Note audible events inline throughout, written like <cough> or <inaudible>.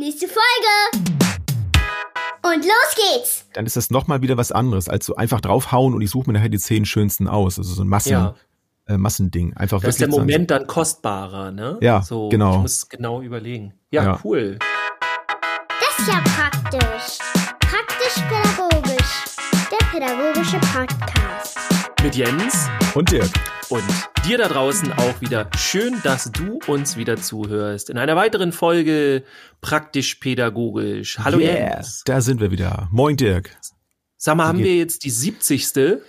Nächste Folge! Und los geht's! Dann ist das nochmal wieder was anderes, als so einfach draufhauen und ich suche mir nachher die zehn schönsten aus. Also so ein Massen, Ja. äh, Massending. Einfach Da ist der Moment dann kostbarer, ne? Ja, so, genau. Ich muss genau überlegen. Ja, Ja. cool. Das ist ja praktisch. Praktisch-pädagogisch. Der pädagogische Podcast. Mit Jens Und Dirk. und dir da draußen auch wieder. Schön, dass du uns wieder zuhörst. In einer weiteren Folge Praktisch-pädagogisch. Hallo Jens. Da sind wir wieder. Moin Dirk. Sag mal, haben wir jetzt die 70.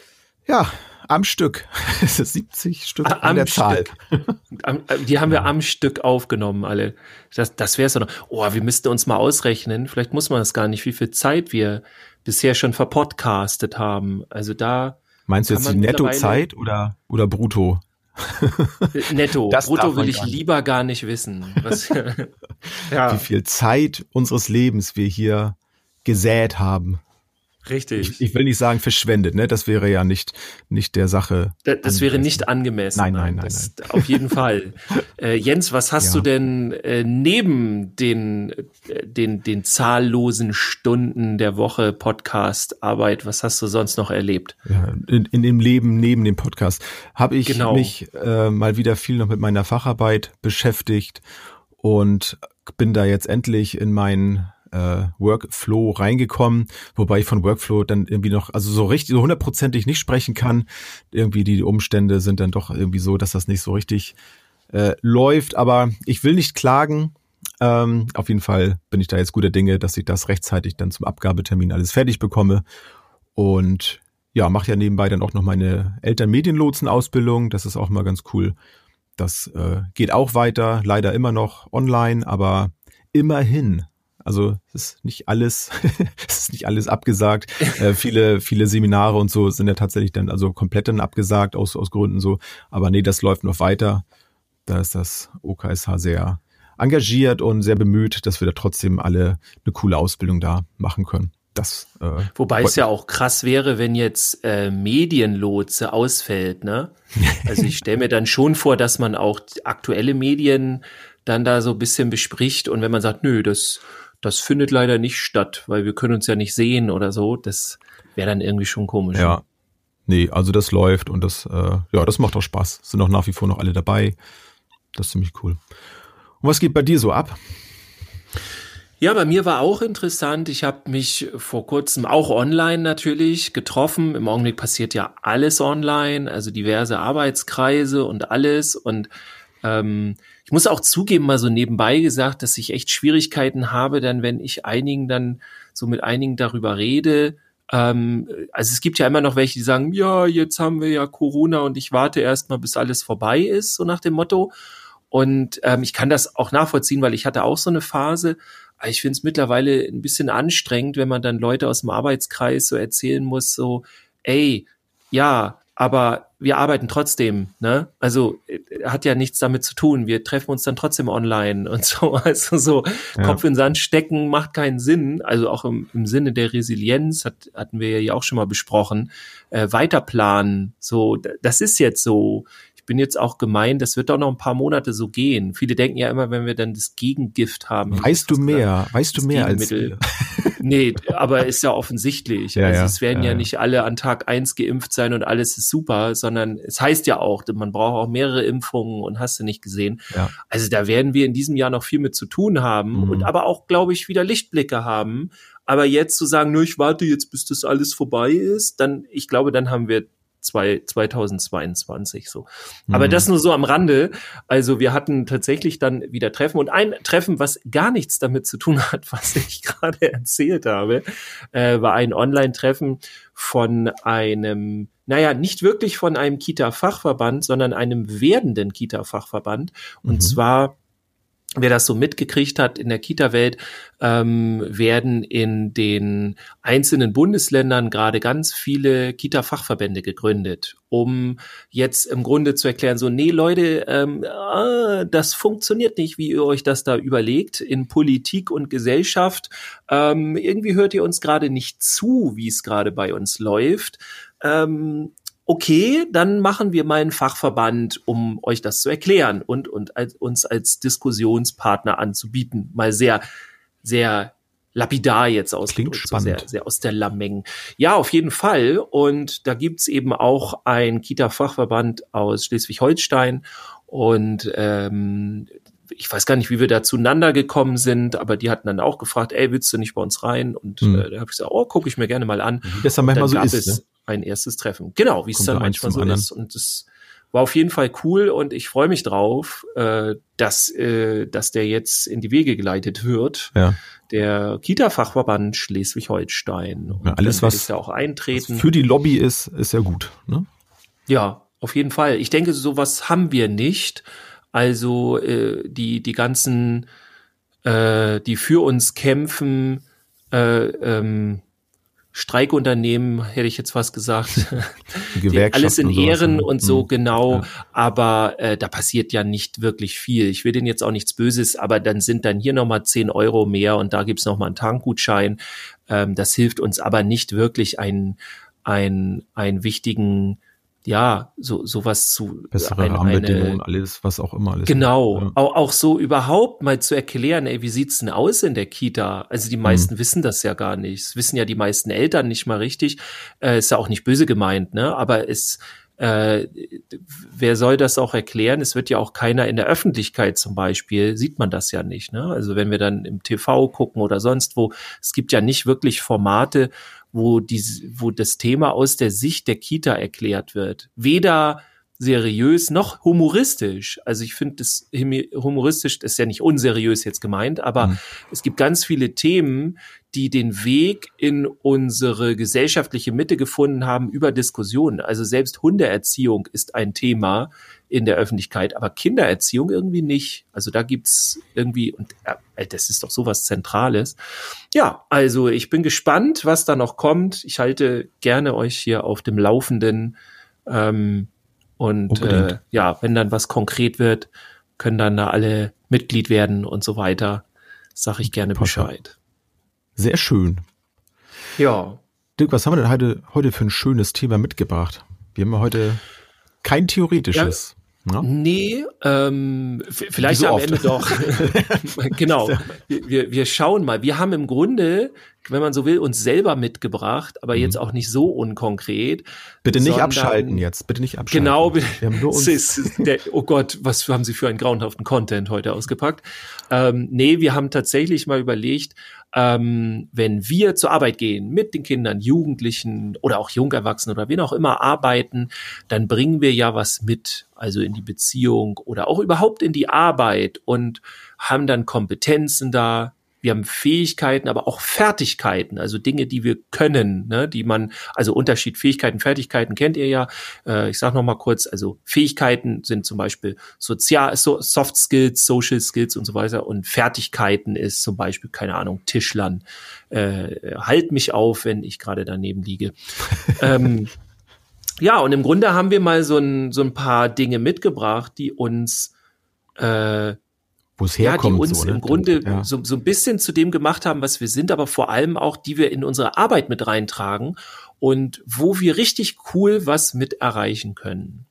Ja, am Stück. <laughs> Es ist 70 Stück Ah, an am der Zahl. <laughs> Am, äh, die haben wir am Stück aufgenommen, alle. Das, das wär's doch noch. Oh, wir müssten uns mal ausrechnen. Vielleicht muss man das gar nicht, wie viel Zeit wir bisher schon verpodcastet haben. Also da Meinst du jetzt die Nettozeit oder, oder brutto? äh, netto. <laughs> Das Brutto will ich lieber gar nicht wissen. Was, <laughs> ja, Wie viel Zeit unseres Lebens wir hier gesät haben. Richtig. Ich, ich will nicht sagen verschwendet, ne? Das wäre ja nicht, nicht der Sache. Da- Das wäre angemessen. nicht angemessen. Nein, nein, nein, das, Auf jeden Fall. <laughs> Äh, Jens, was hast Ja. du denn äh, neben den, äh, den, den zahllosen Stunden der Woche Podcast-Arbeit, was hast du sonst noch erlebt? Ja, in, in dem Leben neben dem Podcast habe ich Genau. mich äh, mal wieder viel noch mit meiner Facharbeit beschäftigt und bin da jetzt endlich in meinen äh, Workflow reingekommen, wobei ich von Workflow dann irgendwie noch, also so richtig, so hundertprozentig nicht sprechen kann. Irgendwie die Umstände sind dann doch irgendwie so, dass das nicht so richtig äh, läuft, aber ich will nicht klagen. Ähm, auf jeden Fall bin ich da jetzt guter Dinge, dass ich das rechtzeitig dann zum Abgabetermin alles fertig bekomme. Und ja, mache ja nebenbei dann auch noch meine Elternmedienlotsen-Ausbildung. Das ist auch mal ganz cool. Das äh, geht auch weiter, leider immer noch online, aber immerhin. Also es ist nicht alles, <laughs> es ist nicht alles abgesagt. Äh, viele, viele Seminare und so sind ja tatsächlich dann also komplett dann abgesagt aus, aus Gründen so. Aber nee, das läuft noch weiter. Da ist das OKSH sehr engagiert und sehr bemüht, dass wir da trotzdem alle eine coole Ausbildung da machen können. Das äh, Wobei es ja auch krass wäre, wenn jetzt äh, Medienlotse ausfällt, ne? Also ich stelle mir dann schon vor, dass man auch aktuelle Medien dann da so ein bisschen bespricht und wenn man sagt, nö, das, das findet leider nicht statt, weil wir können uns ja nicht sehen oder so, das wäre dann irgendwie schon komisch. Ja. Nee, also das läuft und das, äh, ja, das macht auch Spaß. Sind auch nach wie vor noch alle dabei. Das ist ziemlich cool. Und was geht bei dir so ab? Ja, bei mir war auch interessant. Ich habe mich vor kurzem auch online natürlich getroffen. Im Augenblick passiert ja alles online, also diverse Arbeitskreise und alles. Und ähm, ich muss auch zugeben, mal so nebenbei gesagt, dass ich echt Schwierigkeiten habe, dann, wenn ich einigen dann so mit einigen darüber rede. Ähm, also es gibt ja immer noch welche, die sagen, ja, jetzt haben wir ja Corona und ich warte erst mal, bis alles vorbei ist, so nach dem Motto. Und ähm, ich kann das auch nachvollziehen, weil ich hatte auch so eine Phase. Ich finde es mittlerweile ein bisschen anstrengend, wenn man dann Leute aus dem Arbeitskreis so erzählen muss, so, ey, ja, aber wir arbeiten trotzdem, ne? Also äh, hat ja nichts damit zu tun. Wir treffen uns dann trotzdem online und <laughs> so. Also so Ja. Kopf in Sand stecken macht keinen Sinn. Also auch im, im Sinne der Resilienz hat, hatten wir ja auch schon mal besprochen. Äh, weiterplanen. So, das ist jetzt so. Ich bin jetzt auch gemein, das wird doch noch ein paar Monate so gehen. Viele denken ja immer, wenn wir dann das Gegengift haben. Weißt du mehr? Weißt du mehr als wir? <laughs> Nee, aber ist ja offensichtlich. Ja, also es werden ja, ja, ja. nicht alle an Tag eins geimpft sein und alles ist super, sondern es heißt ja auch, man braucht auch mehrere Impfungen und hast du nicht gesehen. Also da werden wir in diesem Jahr noch viel mit zu tun haben Mhm. und aber auch, glaube ich, wieder Lichtblicke haben. Aber jetzt zu sagen, nö, ich warte jetzt, bis das alles vorbei ist, dann, ich glaube, dann haben wir zwei, 2022 so. Aber Mhm. das nur so am Rande. Also wir hatten tatsächlich dann wieder Treffen und ein Treffen, was gar nichts damit zu tun <laughs> hat, was ich gerade erzählt habe, äh, war ein Online-Treffen von einem, naja, nicht wirklich von einem Kita-Fachverband, sondern einem werdenden Kita-Fachverband. Und Mhm. zwar Wer das so mitgekriegt hat in der Kita-Welt, ähm, werden in den einzelnen Bundesländern gerade ganz viele Kita-Fachverbände gegründet, um jetzt im Grunde zu erklären, so, nee, Leute, ähm, ah, das funktioniert nicht, wie ihr euch das da überlegt in Politik und Gesellschaft. Ähm, irgendwie hört ihr uns gerade nicht zu, wie es gerade bei uns läuft. Ähm, okay, dann machen wir mal einen Fachverband, um euch das zu erklären und, und als, uns als Diskussionspartner anzubieten. Mal sehr sehr lapidar jetzt ausgedrückt, so sehr, sehr aus der Lameng. Ja, auf jeden Fall. Und da gibt's eben auch ein Kita-Fachverband aus Schleswig-Holstein. Und ähm, ich weiß gar nicht, wie wir da zueinander gekommen sind, aber die hatten dann auch gefragt, ey, willst du nicht bei uns rein? Und hm. äh, da habe ich gesagt, oh, gucke ich mir gerne mal an. Wie das dann manchmal so ist. Ne? Ein erstes Treffen. Genau, wie es dann manchmal so anderen. ist. Und es war auf jeden Fall cool und ich freue mich drauf, äh, dass, äh, dass der jetzt in die Wege geleitet wird. Ja. Der Kita-Fachverband Schleswig-Holstein. Ja, alles, was, da auch eintreten. Was für die Lobby ist, ist ja gut. Ne? Ja, auf jeden Fall. Ich denke, sowas haben wir nicht. Also äh, die, die ganzen, äh, die für uns kämpfen, äh, ähm, Streikunternehmen, hätte ich jetzt was gesagt. <laughs> alles in Ehren und, und so, mhm. genau. Ja. Aber äh, da passiert ja nicht wirklich viel. Ich will denen jetzt auch nichts Böses, aber dann sind dann hier nochmal zehn Euro mehr und da gibt's nochmal einen Tankgutschein. Ähm, das hilft uns aber nicht wirklich einen, einen, einen wichtigen ja, so sowas zu bessere ein, Rahmenbedingungen, alles, was auch immer alles. Genau, ja. auch, auch so überhaupt mal zu erklären, ey, wie sieht's denn aus in der Kita? Also die meisten hm. wissen das ja gar nicht. Das wissen ja die meisten Eltern nicht mal richtig. Äh, ist ja auch nicht böse gemeint, ne? Aber es äh, wer soll das auch erklären? Es wird ja auch keiner in der Öffentlichkeit zum Beispiel, sieht man das ja nicht. Ne? Also wenn wir dann im TV gucken oder sonst wo, es gibt ja nicht wirklich Formate, wo, die, wo das Thema aus der Sicht der Kita erklärt wird. Weder seriös noch humoristisch. Also ich finde das humoristisch, das ist ja nicht unseriös jetzt gemeint, aber mhm. es gibt ganz viele Themen, die den Weg in unsere gesellschaftliche Mitte gefunden haben über Diskussionen. Also selbst Hundeerziehung ist ein Thema in der Öffentlichkeit, aber Kindererziehung irgendwie nicht. Also da gibt's irgendwie, und äh, das ist doch sowas Zentrales. Ja, also ich bin gespannt, was da noch kommt. Ich halte gerne euch hier auf dem Laufenden. Ähm, und äh, ja, wenn dann was konkret wird, können dann da alle Mitglied werden und so weiter. Sag ich gerne Bescheid. Sehr schön. Ja. Dirk, was haben wir denn heute, heute für ein schönes Thema mitgebracht? Wir haben heute kein theoretisches. Ja? Nee, ähm, vielleicht so am oft. Ende doch. <laughs> genau. Wir, wir schauen mal. Wir haben im Grunde, wenn man so will, uns selber mitgebracht, aber mhm. jetzt auch nicht so unkonkret. Bitte nicht sondern, abschalten jetzt. Bitte nicht abschalten. Genau. Wir haben nur uns <laughs> der, oh Gott, was haben Sie für einen grauenhaften Content heute ausgepackt? Ähm, nee, wir haben tatsächlich mal überlegt, ähm, wenn wir zur Arbeit gehen, mit den Kindern, Jugendlichen oder auch Jungerwachsenen oder wen auch immer arbeiten, dann bringen wir ja was mit, also in die Beziehung oder auch überhaupt in die Arbeit und haben dann Kompetenzen da, wir haben Fähigkeiten, aber auch Fertigkeiten, also Dinge, die wir können, ne, die man, also Unterschied Fähigkeiten, Fertigkeiten kennt ihr ja. Äh, ich sage noch mal kurz, also Fähigkeiten sind zum Beispiel Sozial, so, Soft Skills, Social Skills und so weiter und Fertigkeiten ist zum Beispiel keine Ahnung Tischlern. Äh, halt mich auf, wenn ich gerade daneben liege. <laughs> ähm, ja, und im Grunde haben wir mal so ein, so ein paar Dinge mitgebracht, die uns äh, wo es herkommt. Ja, die uns so, ne? im Grunde ja. so, so ein bisschen zu dem gemacht haben, was wir sind, aber vor allem auch, die wir in unsere Arbeit mit reintragen und wo wir richtig cool was mit erreichen können.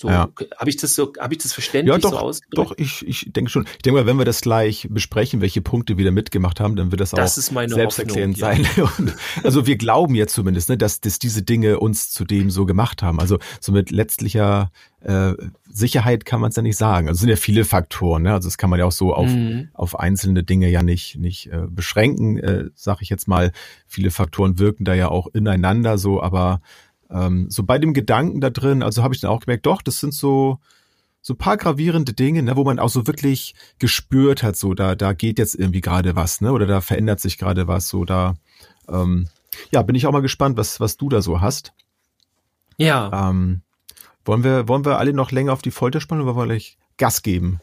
So, ja. habe ich das so, habe ich das verständlich ja, doch, so ausgedrückt? Doch, ich, ich denke schon. Ich denke mal, wenn wir das gleich besprechen, welche Punkte wir da mitgemacht haben, dann wird das, das auch selbsterklärend Hoffnung, sein. Ja. <laughs> Und, also wir glauben jetzt zumindest, ne, dass, dass diese Dinge uns zu dem so gemacht haben. Also so mit letztlicher äh, Sicherheit kann man es ja nicht sagen. Also es sind ja viele Faktoren. Ne? Also das kann man ja auch so auf, mhm. auf einzelne Dinge ja nicht, nicht äh, beschränken, äh, sage ich jetzt mal. Viele Faktoren wirken da ja auch ineinander so, aber ähm, so bei dem Gedanken da drin, also habe ich dann auch gemerkt, doch, das sind so so paar gravierende Dinge, ne, wo man auch so wirklich gespürt hat, so da da geht jetzt irgendwie gerade was, ne, oder da verändert sich gerade was, so da ähm, ja, bin ich auch mal gespannt, was was du da so hast. Ja. Ähm, wollen wir wollen wir alle noch länger auf die Folter spannen oder wollen wir gleich Gas geben,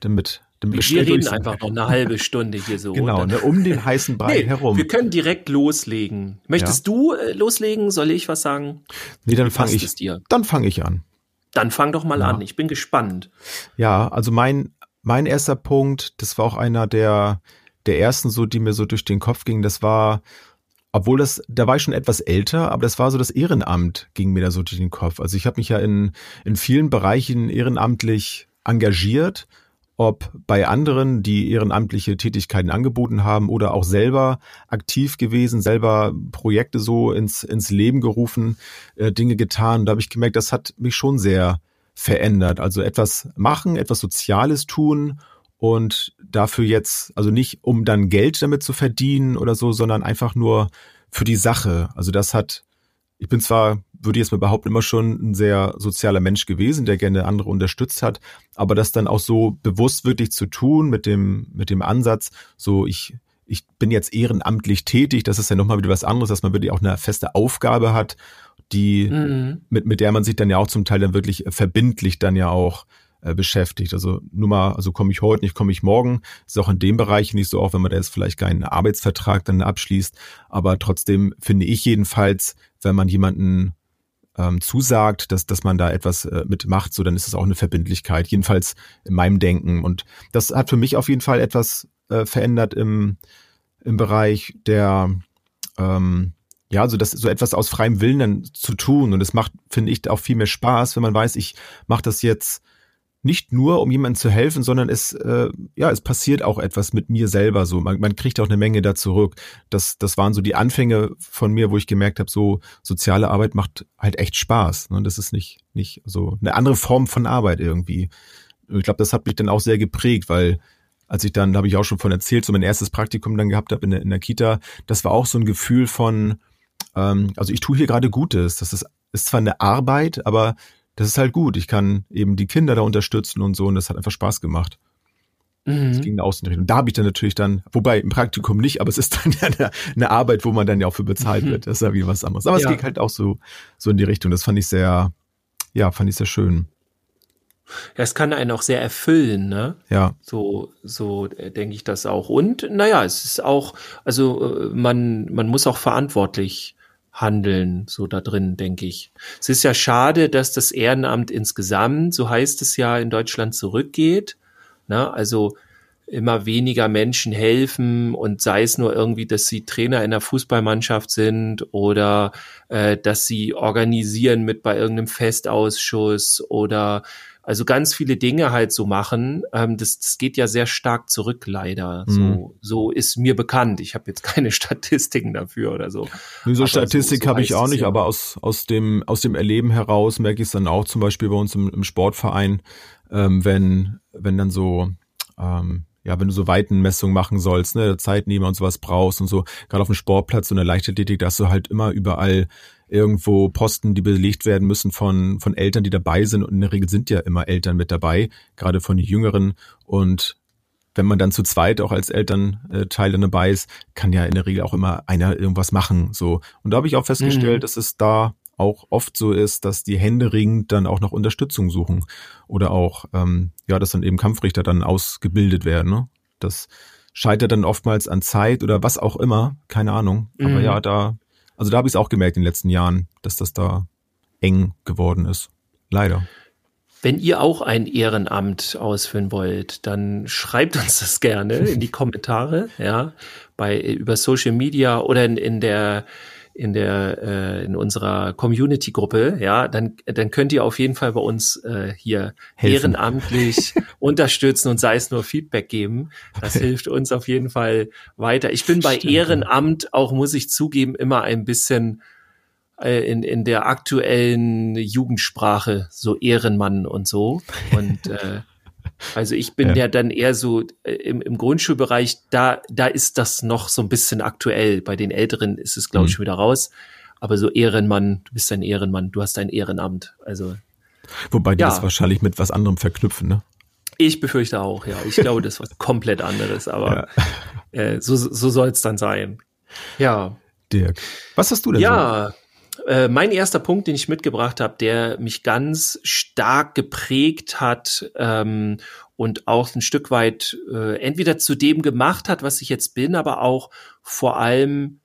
damit wir reden einfach noch eine halbe Stunde hier so. <laughs> Genau, ne, um den heißen Brei <laughs> nee, herum. Wir können direkt loslegen. Möchtest ja. du äh, loslegen? Soll ich was sagen? Nee, dann fange ich. Dir? Dann fange ich an. Dann fang doch mal ja. an. Ich bin gespannt. Ja, also mein mein erster Punkt, das war auch einer der der ersten so, die mir so durch den Kopf ging. Das war obwohl das, da war ich schon etwas älter, aber das war so das Ehrenamt, ging mir da so durch den Kopf. Also ich habe mich ja in, in vielen Bereichen ehrenamtlich engagiert ob bei anderen, die ehrenamtliche Tätigkeiten angeboten haben oder auch selber aktiv gewesen, selber Projekte so ins, ins Leben gerufen, äh, Dinge getan. Da habe ich gemerkt, das hat mich schon sehr verändert. Also etwas machen, etwas Soziales tun und dafür jetzt, also nicht um dann Geld damit zu verdienen oder so, sondern einfach nur für die Sache. Also das hat, ich bin zwar würde ich jetzt mal behaupten, immer schon ein sehr sozialer Mensch gewesen, der gerne andere unterstützt hat. Aber das dann auch so bewusst wirklich zu tun mit dem, mit dem Ansatz, so ich, ich bin jetzt ehrenamtlich tätig, das ist ja nochmal wieder was anderes, dass man wirklich auch eine feste Aufgabe hat, die, mhm. mit, mit der man sich dann ja auch zum Teil dann wirklich verbindlich dann ja auch äh, beschäftigt. Also nur mal, also komme ich heute nicht, komme ich morgen. Ist auch in dem Bereich nicht so, auch wenn man da jetzt vielleicht keinen Arbeitsvertrag dann abschließt. Aber trotzdem finde ich jedenfalls, wenn man jemanden ähm, zusagt, dass, dass man da etwas äh, mitmacht, so dann ist es auch eine Verbindlichkeit, jedenfalls in meinem Denken. Und das hat für mich auf jeden Fall etwas äh, verändert im, im Bereich der, ähm, ja, so das so etwas aus freiem Willen dann zu tun. Und es macht, finde ich, auch viel mehr Spaß, wenn man weiß, ich mache das jetzt nicht nur, um jemandem zu helfen, sondern es, äh, ja, es passiert auch etwas mit mir selber so. Man, man kriegt auch eine Menge da zurück. Das, das waren so die Anfänge von mir, wo ich gemerkt habe, so soziale Arbeit macht halt echt Spaß. Ne? Das ist nicht, nicht so eine andere Form von Arbeit irgendwie. Ich glaube, das hat mich dann auch sehr geprägt, weil als ich dann, da habe ich auch schon von erzählt, so mein erstes Praktikum dann gehabt habe in der, in der Kita, das war auch so ein Gefühl von, ähm, also ich tue hier gerade Gutes. Das ist, ist zwar eine Arbeit, aber das ist halt gut. Ich kann eben die Kinder da unterstützen und so und das hat einfach Spaß gemacht. Mhm. Das ging in Außenrichtung. Da habe ich dann natürlich dann, wobei im Praktikum nicht, aber es ist dann <laughs> ja eine, eine Arbeit, wo man dann ja auch für bezahlt mhm. wird. Das ist ja wie was anderes. Aber ja. es geht halt auch so, so in die Richtung. Das fand ich sehr, ja, fand ich sehr schön. Ja, es kann einen auch sehr erfüllen, ne? Ja. So, so äh, denke ich das auch. Und naja, es ist auch, also äh, man, man muss auch verantwortlich handeln, so da drin, denke ich. Es ist ja schade, dass das Ehrenamt insgesamt, so heißt es ja, in Deutschland zurückgeht. Na, also immer weniger Menschen helfen und sei es nur irgendwie, dass sie Trainer in der Fußballmannschaft sind oder äh, dass sie organisieren mit bei irgendeinem Festausschuss oder also ganz viele Dinge halt so machen. Ähm, das, das geht ja sehr stark zurück, leider. Mhm. So, so ist mir bekannt. Ich habe jetzt <laughs> keine Statistiken dafür oder so. So Statistik so, so habe ich auch nicht, ja. aber aus, aus, dem, aus dem Erleben heraus merke ich es dann auch zum Beispiel bei uns im, im Sportverein, ähm, wenn, wenn dann so ähm, ja, wenn du so Weitenmessungen machen sollst, ne, Zeitnehmer und sowas brauchst und so, gerade auf dem Sportplatz und der Leichtathletik, da hast du halt immer überall irgendwo Posten, die belegt werden müssen von, von Eltern, die dabei sind. Und in der Regel sind ja immer Eltern mit dabei, gerade von den Jüngeren. Und wenn man dann zu zweit auch als Elternteil dann dabei ist, kann ja in der Regel auch immer einer irgendwas machen. So. Und da habe ich auch festgestellt, mhm. dass es da auch oft so ist, dass die Hände ringend dann auch nach Unterstützung suchen. Oder auch, ähm, ja, dass dann eben Kampfrichter dann ausgebildet werden. Ne? Das scheitert dann oftmals an Zeit oder was auch immer, keine Ahnung. Aber mhm. ja, da also da habe ich es auch gemerkt in den letzten Jahren, dass das da eng geworden ist. Leider. Wenn ihr auch ein Ehrenamt ausführen wollt, dann schreibt uns das gerne in die <laughs> Kommentare, ja, bei über Social Media oder in, in der in der äh, in unserer Community Gruppe, ja, dann dann könnt ihr auf jeden Fall bei uns äh, hier Helfen. ehrenamtlich <laughs> unterstützen und sei es nur Feedback geben. Das <laughs> hilft uns auf jeden Fall weiter. Ich bin bei Stimmt, Ehrenamt auch muss ich zugeben immer ein bisschen äh, in in der aktuellen Jugendsprache so Ehrenmann und so und <laughs> äh, also ich bin ja, ja dann eher so äh, im, im Grundschulbereich, da, da ist das noch so ein bisschen aktuell. Bei den Älteren ist es, glaube ich, mhm. schon wieder raus. Aber so Ehrenmann, du bist ein Ehrenmann, du hast ein Ehrenamt. Also. Wobei die ja. das wahrscheinlich mit was anderem verknüpfen, ne? Ich befürchte auch, ja. Ich glaube, das ist was <laughs> komplett anderes, aber ja. äh, so, so soll es dann sein. Ja. Dirk, was hast du denn ja, so? Äh, mein erster Punkt, den ich mitgebracht habe, der mich ganz stark geprägt hat ähm, und auch ein Stück weit äh, entweder zu dem gemacht hat, was ich jetzt bin, aber auch vor allem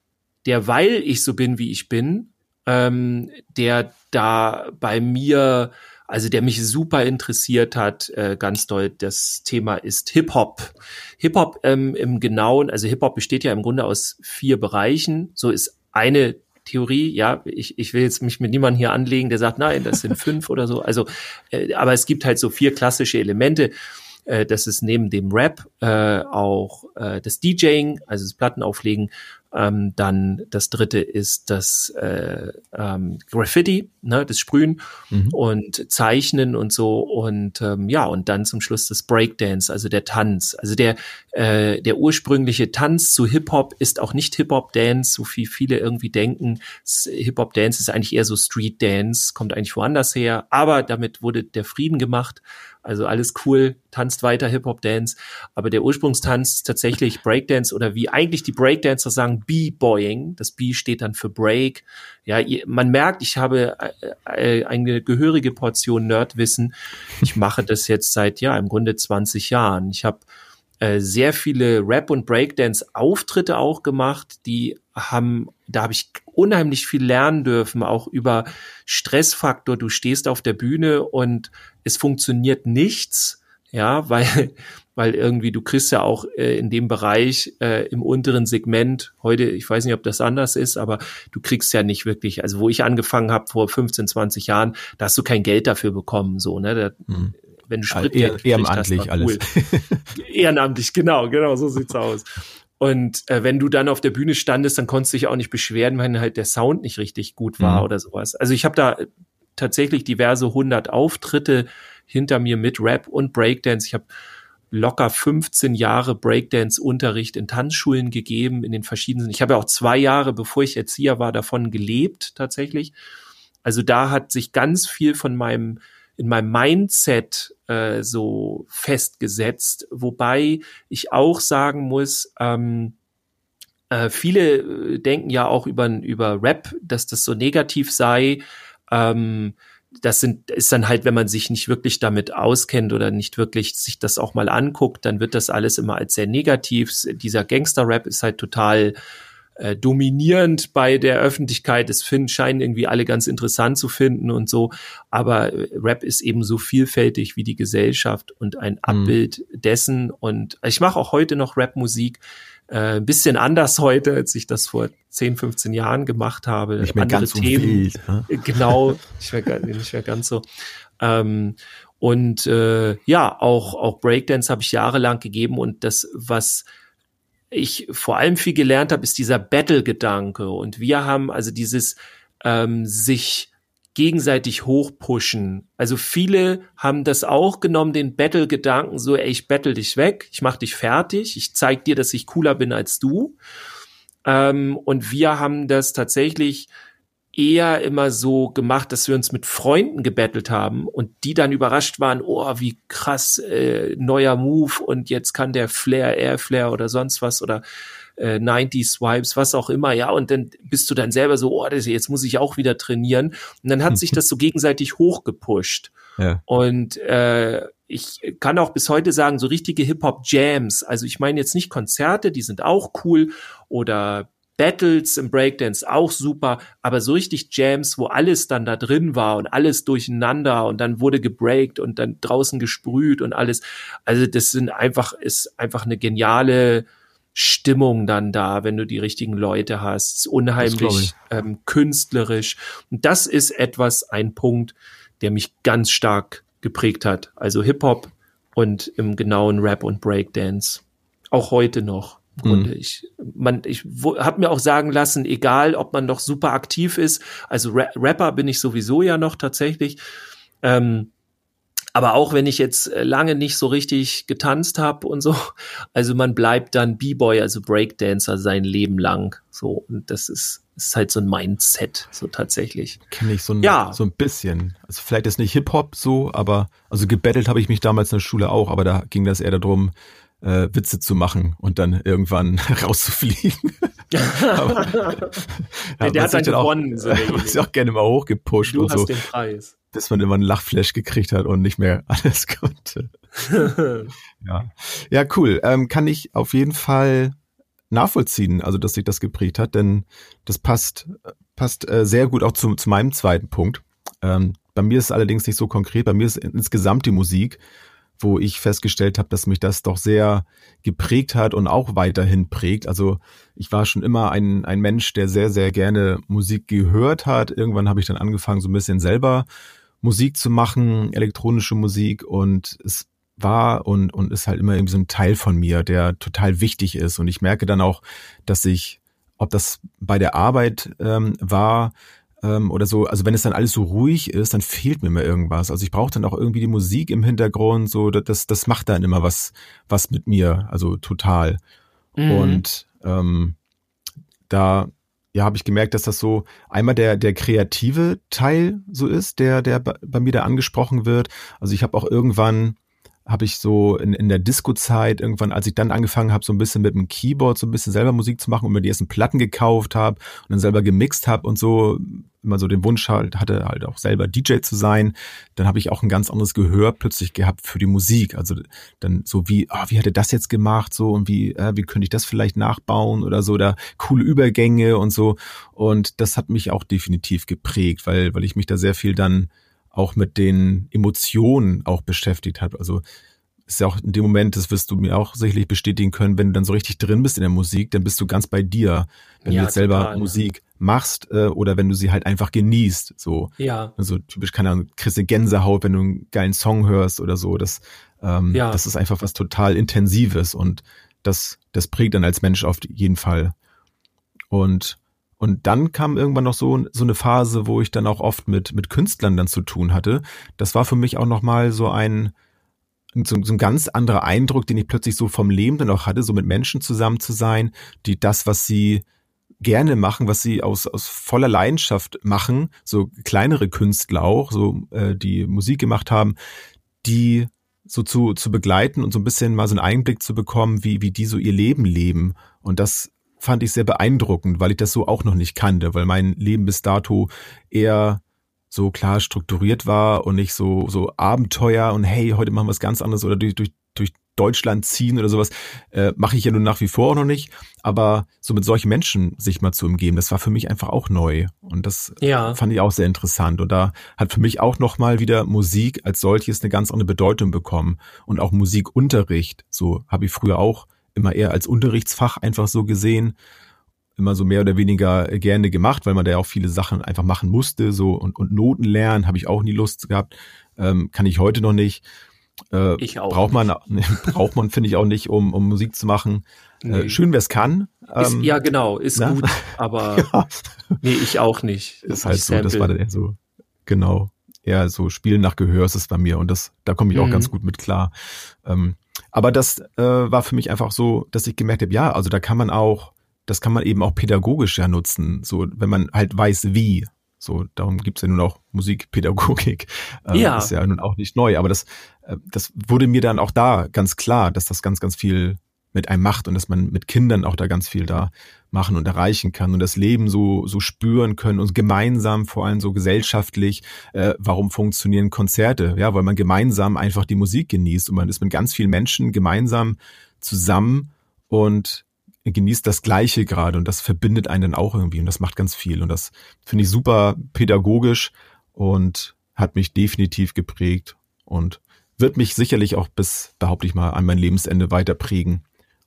derweil ich so bin, wie ich bin, ähm, der da bei mir also der mich super interessiert hat, äh, ganz doll, das Thema ist Hip-Hop. Hip-Hop ähm, im Genauen, also Hip-Hop besteht ja im Grunde aus vier Bereichen. So ist eine Theorie, ja, ich, ich will jetzt mich mit niemandem hier anlegen, der sagt, nein, das sind fünf oder so. Also, äh, aber es gibt halt so vier klassische Elemente. äh, dass es neben dem Rap äh, auch äh, das DJing, also das Plattenauflegen ähm, dann das dritte ist das äh, ähm, Graffiti, ne, das Sprühen mhm. und Zeichnen und so. Und ähm, ja, und dann zum Schluss das Breakdance, also der Tanz. Also der, äh, der ursprüngliche Tanz zu Hip-Hop ist auch nicht Hip-Hop-Dance, so wie viele irgendwie denken. Hip-Hop-Dance ist eigentlich eher so Street-Dance, kommt eigentlich woanders her. Aber damit wurde der Frieden gemacht also alles cool, tanzt weiter Hip-Hop-Dance. Aber der Ursprungstanz ist tatsächlich Breakdance oder wie eigentlich die Breakdancer sagen, B-Boying. Das B steht dann für Break. Ja, man merkt, ich habe äh, äh, eine gehörige Portion Nerdwissen. Ich mache das jetzt seit, ja, im Grunde 20 Jahren. Ich habe äh, sehr viele Rap- und Breakdance-Auftritte auch gemacht, die haben, da habe ich unheimlich viel lernen dürfen, auch über Stressfaktor. Du stehst auf der Bühne und es funktioniert nichts, ja, <laughs> weil, weil irgendwie du kriegst ja auch äh, in dem Bereich äh, im unteren Segment heute, ich weiß nicht, ob das anders ist, aber du kriegst ja nicht wirklich, also wo ich angefangen habe vor 15, 20 Jahren, da hast du kein Geld dafür bekommen, so, ne? Da, mhm wenn du Sprit Ehr, ehrenamtlich hast, alles. <laughs> ehrenamtlich, genau, genau, so sieht's aus. Und äh, wenn du dann auf der Bühne standest, dann konntest du dich auch nicht beschweren, wenn halt der Sound nicht richtig gut war mhm. oder sowas. Also ich habe da tatsächlich diverse hundert Auftritte hinter mir mit Rap und Breakdance. Ich habe locker 15 Jahre Breakdance-Unterricht in Tanzschulen gegeben, in den verschiedenen. Ich habe ja auch zwei Jahre, bevor ich Erzieher war, davon gelebt tatsächlich. Also da hat sich ganz viel von meinem in meinem Mindset äh, so festgesetzt, wobei ich auch sagen muss, ähm, äh, viele äh, denken ja auch über, über Rap, dass das so negativ sei. Ähm, das sind, ist dann halt, wenn man sich nicht wirklich damit auskennt oder nicht wirklich sich das auch mal anguckt, dann wird das alles immer als sehr negativ. Dieser Gangster-Rap ist halt total äh, dominierend bei der Öffentlichkeit. Es finden, scheinen irgendwie alle ganz interessant zu finden und so. Aber äh, Rap ist eben so vielfältig wie die Gesellschaft und ein mhm. Abbild dessen. Und ich mache auch heute noch Rapmusik. Äh, ein bisschen anders heute, als ich das vor 10, 15 Jahren gemacht habe. Nicht mehr Andere ganz Themen. So wild, ne? Genau, nicht mehr, nicht mehr ganz so. Ähm, und äh, ja, auch, auch Breakdance habe ich jahrelang gegeben und das, was ich vor allem viel gelernt habe, ist dieser Battle-Gedanke. Und wir haben also dieses ähm, sich gegenseitig hochpushen. Also viele haben das auch genommen, den Battle-Gedanken, so, ey, ich battle dich weg, ich mach dich fertig, ich zeig dir, dass ich cooler bin als du. Ähm, und wir haben das tatsächlich eher immer so gemacht, dass wir uns mit Freunden gebettelt haben und die dann überrascht waren, oh, wie krass, äh, neuer Move und jetzt kann der Flair, Air Flair oder sonst was oder äh, 90 Swipes, was auch immer, ja, und dann bist du dann selber so, oh, das, jetzt muss ich auch wieder trainieren. Und dann hat sich <laughs> das so gegenseitig hochgepusht. Ja. Und äh, ich kann auch bis heute sagen, so richtige Hip-Hop-Jams, also ich meine jetzt nicht Konzerte, die sind auch cool oder Battles im Breakdance auch super, aber so richtig Jams, wo alles dann da drin war und alles durcheinander und dann wurde gebreakt und dann draußen gesprüht und alles. Also das sind einfach, ist einfach eine geniale Stimmung dann da, wenn du die richtigen Leute hast. Unheimlich ähm, künstlerisch. Und das ist etwas, ein Punkt, der mich ganz stark geprägt hat. Also Hip-Hop und im genauen Rap und Breakdance. Auch heute noch. Grunde. Mhm. Ich, man, ich habe mir auch sagen lassen, egal ob man noch super aktiv ist, also Ra Rapper bin ich sowieso ja noch tatsächlich. Ähm, aber auch wenn ich jetzt äh, lange nicht so richtig getanzt habe und so, <laughs> also man bleibt dann B-Boy, also Breakdancer sein Leben lang. So, und das ist, ist halt so ein Mindset, so tatsächlich. Kenne ich so ein, ja. so ein bisschen. Also vielleicht ist nicht Hip-Hop so, aber also gebettelt habe ich mich damals in der Schule auch, aber da ging das eher darum, äh, Witze zu machen und dann irgendwann <laughs> rauszufliegen. <laughs> aber, <laughs> ja, der hat dann gewonnen. Auch, so ist auch gerne mal hochgepusht du und hast so. Den Preis. Bis man immer einen Lachflash gekriegt hat und nicht mehr alles konnte. ja. ja, cool. Ähm, kann ich auf jeden Fall nachvollziehen, also dass sich das geprägt hat, denn das passt, passt äh, sehr gut auch zu, zu meinem zweiten Punkt. Ähm, bei mir ist es allerdings nicht so konkret, bei mir ist insgesamt die Musik wo ich festgestellt habe, dass mich das doch sehr geprägt hat und auch weiterhin prägt. Also ich war schon immer ein, ein Mensch, der sehr, sehr gerne Musik gehört hat. Irgendwann habe ich dann angefangen, so ein bisschen selber Musik zu machen, elektronische Musik und es war und, und ist halt immer irgendwie so ein Teil von mir, der total wichtig ist. Und ich merke dann auch, dass ich, ob das bei der Arbeit ähm, war ähm, oder so, also wenn es dann alles so ruhig ist, dann fehlt mir immer irgendwas. Also ich brauche dann auch irgendwie die Musik im Hintergrund, so das, das macht dann immer was, was mit mir, also total. Mhm. Und ähm, da ja, habe ich gemerkt, dass das so einmal der der kreative Teil so ist, der der bei mir da angesprochen wird. Also ich habe auch irgendwann habe ich so in, in der Disco-Zeit irgendwann, als ich dann angefangen habe, so ein bisschen mit dem Keyboard so ein bisschen selber Musik zu machen und mir die ersten Platten gekauft habe und dann selber gemixt habe und so immer so den Wunsch halt hatte, halt auch selber DJ zu sein, dann habe ich auch ein ganz anderes Gehör plötzlich gehabt für die Musik. Also dann so wie, ah, wie hat er das jetzt gemacht so und wie, äh, wie könnte ich das vielleicht nachbauen oder so, da coole Übergänge und so. Und das hat mich auch definitiv geprägt, weil, weil ich mich da sehr viel dann auch mit den Emotionen auch beschäftigt hat. Also ist ja auch in dem Moment, das wirst du mir auch sicherlich bestätigen können, wenn du dann so richtig drin bist in der Musik, dann bist du ganz bei dir. Wenn ja, du jetzt selber total, Musik machst äh, oder wenn du sie halt einfach genießt. So. Ja. Also typisch, keine Ahnung, kriegst du Gänsehaut, wenn du einen geilen Song hörst oder so. Das, ähm, ja. das ist einfach was total Intensives und das, das prägt dann als Mensch auf jeden Fall. Und und dann kam irgendwann noch so, so eine Phase, wo ich dann auch oft mit, mit Künstlern dann zu tun hatte. Das war für mich auch nochmal so ein, so, so ein ganz anderer Eindruck, den ich plötzlich so vom Leben dann auch hatte, so mit Menschen zusammen zu sein, die das, was sie gerne machen, was sie aus, aus voller Leidenschaft machen, so kleinere Künstler auch, so äh, die Musik gemacht haben, die so zu, zu begleiten und so ein bisschen mal so einen Einblick zu bekommen, wie, wie die so ihr Leben leben. Und das fand ich sehr beeindruckend, weil ich das so auch noch nicht kannte, weil mein Leben bis dato eher so klar strukturiert war und nicht so so Abenteuer und hey, heute machen wir was ganz anderes oder durch durch durch Deutschland ziehen oder sowas, äh, mache ich ja nun nach wie vor auch noch nicht. Aber so mit solchen Menschen sich mal zu umgeben, das war für mich einfach auch neu. Und das ja. fand ich auch sehr interessant. Und da hat für mich auch nochmal wieder Musik als solches eine ganz andere Bedeutung bekommen. Und auch Musikunterricht, so habe ich früher auch immer eher als Unterrichtsfach einfach so gesehen, immer so mehr oder weniger gerne gemacht, weil man da ja auch viele Sachen einfach machen musste, so und, und Noten lernen habe ich auch nie Lust gehabt, ähm, kann ich heute noch nicht. Äh, ich auch. Braucht man, <laughs> braucht man finde ich auch nicht, um, um Musik zu machen. Äh, nee. Äh, schön, wer es kann. Ähm, ja, genau, ist na? gut, <laughs> aber ja. nee, ich auch nicht. <laughs> Ist halt so, das war dann so, genau. Eher so Spielen nach Gehör ist es bei mir und das, da komme ich auch mhm. ganz gut mit klar. Ähm, aber das äh, war für mich einfach so, dass ich gemerkt habe, ja, also da kann man auch, das kann man eben auch pädagogisch ja nutzen, so wenn man halt weiß, wie. So, darum gibt's ja nun auch Musikpädagogik. Äh, ja. Ist ja nun auch nicht neu, aber das, äh, das wurde mir dann auch da ganz klar, dass das ganz, ganz viel mit einem macht und dass man mit Kindern auch da ganz viel da machen und erreichen kann und das Leben so so spüren können und gemeinsam vor allem so gesellschaftlich äh, warum funktionieren Konzerte ja weil man gemeinsam einfach die Musik genießt und man ist mit ganz vielen Menschen gemeinsam zusammen und genießt das Gleiche gerade und das verbindet einen dann auch irgendwie und das macht ganz viel und das finde ich super pädagogisch und hat mich definitiv geprägt und wird mich sicherlich auch bis, behaupte ich mal, an mein Lebensende weiter prägen.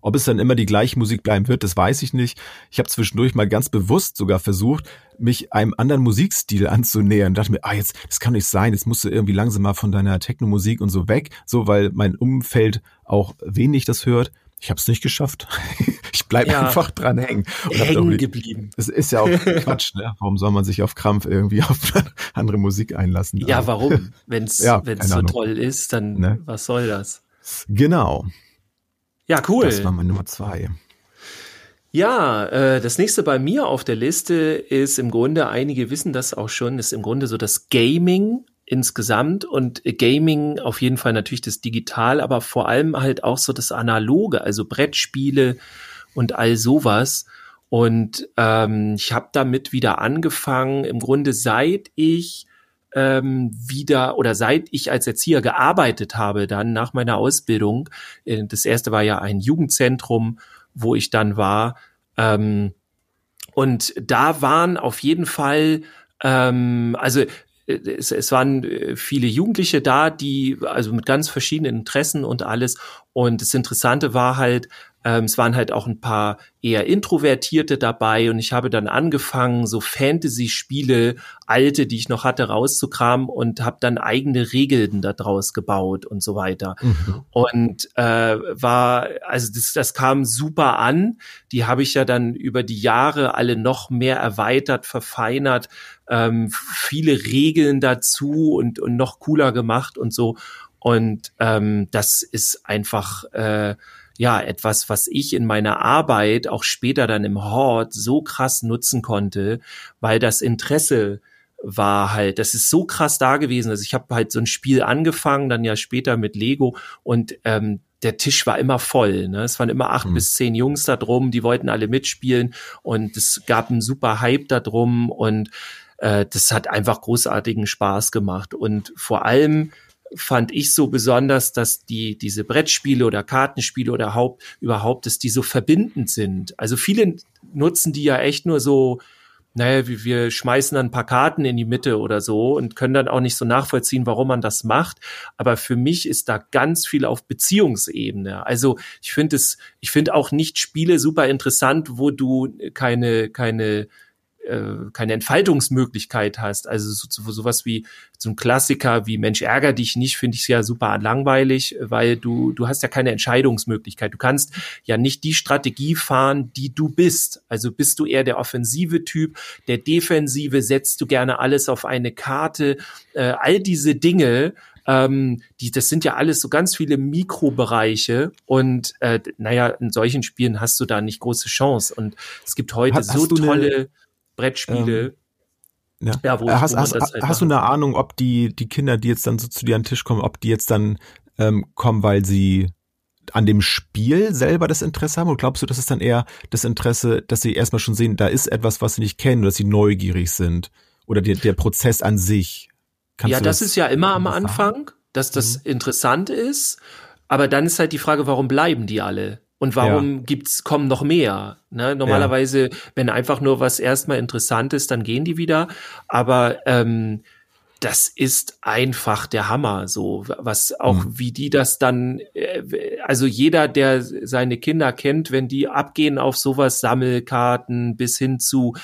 Ob es dann immer die gleiche Musik bleiben wird, das weiß ich nicht. Ich habe zwischendurch mal ganz bewusst sogar versucht, mich einem anderen Musikstil <laughs> anzunähern. dachte mir, ah, jetzt, das kann nicht sein, jetzt musst du irgendwie langsam mal von deiner Techno-Musik und so weg, so weil mein Umfeld auch wenig das hört. Ich habe es nicht geschafft. <laughs> ich bleib ja. einfach dran hängen. Und hängen geblieben. Es ist ja auch <laughs> Quatsch, ne? Warum soll man sich auf Krampf irgendwie auf andere Musik einlassen? Ja, warum? Wenn es ja, so Ahnung. toll ist, dann ne? was soll das? Genau. Ja, cool. Das war meine Nummer zwei. Ja, äh, das nächste bei mir auf der Liste ist im Grunde, einige wissen das auch schon, ist im Grunde so das Gaming insgesamt und Gaming auf jeden Fall natürlich das Digital, aber vor allem halt auch so das Analoge, also Brettspiele und all sowas. Und ähm, ich habe damit wieder angefangen, im Grunde seit ich ähm, wieder oder seit ich als Erzieher gearbeitet habe, dann nach meiner Ausbildung, äh, das erste war ja ein Jugendzentrum, wo ich dann war, ähm, und da waren auf jeden Fall, ähm, also äh, es, es waren äh, viele Jugendliche da, die also mit ganz verschiedenen Interessen und alles. Und das Interessante war halt, ähm, es waren halt auch ein paar eher Introvertierte dabei und ich habe dann angefangen, so Fantasy-Spiele, alte, die ich noch hatte, rauszukramen und habe dann eigene Regeln daraus gebaut und so weiter. Mhm. Und äh, war, also das, das kam super an. Die habe ich ja dann über die Jahre alle noch mehr erweitert, verfeinert, ähm, viele Regeln dazu und, und noch cooler gemacht und so. Und ähm, das ist einfach äh, ja etwas, was ich in meiner Arbeit auch später dann im Hort so krass nutzen konnte, weil das Interesse war halt, das ist so krass da gewesen. Also ich habe halt so ein Spiel angefangen, dann ja später mit Lego und ähm, der Tisch war immer voll. Ne? Es waren immer acht mhm. bis zehn Jungs da drum, die wollten alle mitspielen und es gab einen super Hype da drum und äh, das hat einfach großartigen Spaß gemacht. Und vor allem fand ich so besonders, dass die, diese Brettspiele oder Kartenspiele oder Haupt, überhaupt, dass die so verbindend sind. Also viele nutzen die ja echt nur so, naja, wir, wir schmeißen dann ein paar Karten in die Mitte oder so und können dann auch nicht so nachvollziehen, warum man das macht. Aber für mich ist da ganz viel auf Beziehungsebene. Also ich finde es, ich finde auch nicht Spiele super interessant, wo du keine, keine äh, keine Entfaltungsmöglichkeit hast. Also so, so, sowas wie so ein Klassiker wie Mensch ärger dich nicht, finde ich ja super langweilig, weil du du hast ja keine Entscheidungsmöglichkeit. Du kannst ja nicht die Strategie fahren, die du bist. Also bist du eher der offensive Typ, der defensive setzt du gerne alles auf eine Karte. Äh, all diese Dinge ähm, die, das sind ja alles so ganz viele Mikrobereiche und äh, naja, in solchen Spielen hast du da nicht große Chance. Und es gibt heute hast, so hast tolle. Brettspiele. Ähm, ja. ja, wo, hast, wo hast, halt hast du eine Ahnung, ob die, die Kinder, die jetzt dann so zu dir an den Tisch kommen, ob die jetzt dann ähm, kommen, weil sie an dem Spiel selber das Interesse haben? Oder glaubst du, das ist dann eher das Interesse, dass sie erstmal schon sehen, da ist etwas, was sie nicht kennen, oder dass sie neugierig sind? Oder der, der Prozess an sich? Kannst ja, das, das, ist ja immer am Anfang, dass das mhm. interessant ist. Aber dann ist halt die Frage, warum bleiben die alle? Und warum ja. gibt's, kommen noch mehr? Ne? Normalerweise, ja. wenn einfach nur was erstmal interessant ist, dann gehen die wieder. Aber ähm, das ist einfach der Hammer, so was auch mhm. wie die das dann, äh, also jeder, der seine Kinder kennt, wenn die abgehen auf sowas Sammelkarten bis hin zu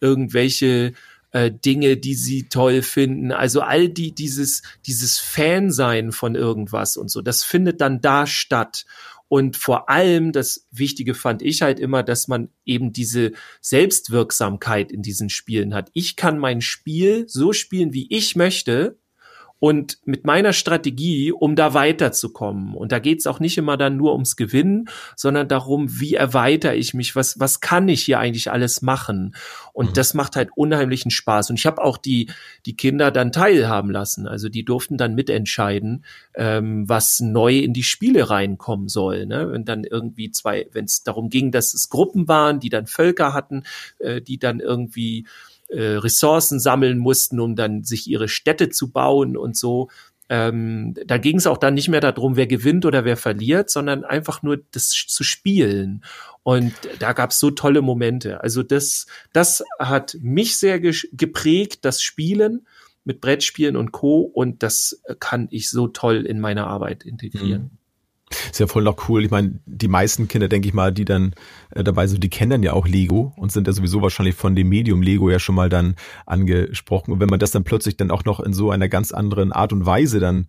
irgendwelche äh, Dinge, die sie toll finden, also all die dieses dieses Fansein von irgendwas und so, das findet dann da statt und vor allem, das Wichtige fand ich halt immer, dass man eben diese Selbstwirksamkeit in diesen Spielen hat. Ich kann mein Spiel so spielen, wie ich möchte und mit meiner Strategie, um da weiterzukommen. Und da geht's auch nicht immer dann nur ums Gewinnen, sondern darum, wie erweitere ich mich, was, was kann ich hier eigentlich alles machen? Und mhm. das macht halt unheimlichen Spaß. Und ich habe auch die, die Kinder dann teilhaben lassen. Also die durften dann mitentscheiden, ähm, was neu in die Spiele reinkommen soll. Ne? Wenn dann irgendwie zwei, wenn es darum ging, dass es Gruppen waren, die dann Völker hatten, äh, die dann irgendwie äh, Ressourcen sammeln mussten, um dann sich ihre Städte zu bauen und so. Ähm, da ging es auch dann nicht mehr darum, wer gewinnt oder wer verliert, sondern einfach nur das zu spielen. Und da gab es so tolle Momente. Also das, das hat mich sehr geprägt, das Spielen mit Brettspielen und Co. Und das kann ich so toll in meine Arbeit integrieren. Mhm. Ist ja voll noch cool. Ich meine, die meisten Kinder, denke ich mal, die dann äh, dabei sind, die kennen dann ja auch Lego und sind ja sowieso wahrscheinlich von dem Medium Lego ja schon mal dann angesprochen. Und wenn man das dann plötzlich dann auch noch in so einer ganz anderen Art und Weise dann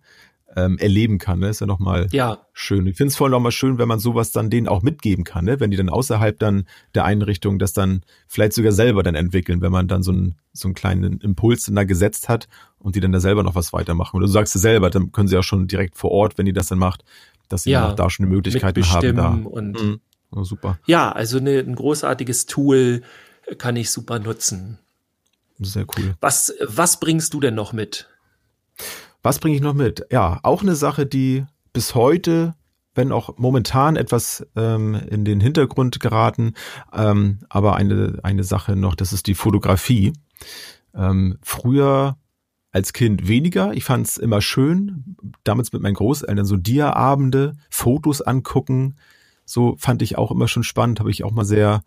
ähm, erleben kann, ne? ist ja nochmal ja. schön. Ich finde es voll nochmal schön, wenn man sowas dann denen auch mitgeben kann, ne? wenn die dann außerhalb dann der Einrichtung das dann vielleicht sogar selber dann entwickeln, wenn man dann so einen, so einen kleinen Impuls dann da gesetzt hat und die dann da selber noch was weitermachen. Oder du sagst es selber, dann können sie auch schon direkt vor Ort, wenn die das dann macht, dass sie ja, da schon die Möglichkeiten haben. Da. Und mhm. oh, super. Ja, also eine, ein großartiges Tool kann ich super nutzen. Sehr cool. Was, was bringst du denn noch mit? Was bringe ich noch mit? Ja, auch eine Sache, die bis heute, wenn auch momentan etwas ähm, in den Hintergrund geraten, ähm, aber eine, eine Sache noch, das ist die Fotografie. Ähm, früher als Kind weniger. Ich fand es immer schön, damals mit meinen Großeltern so Dia-Abende, Fotos angucken. So fand ich auch immer schon spannend, habe ich auch mal sehr,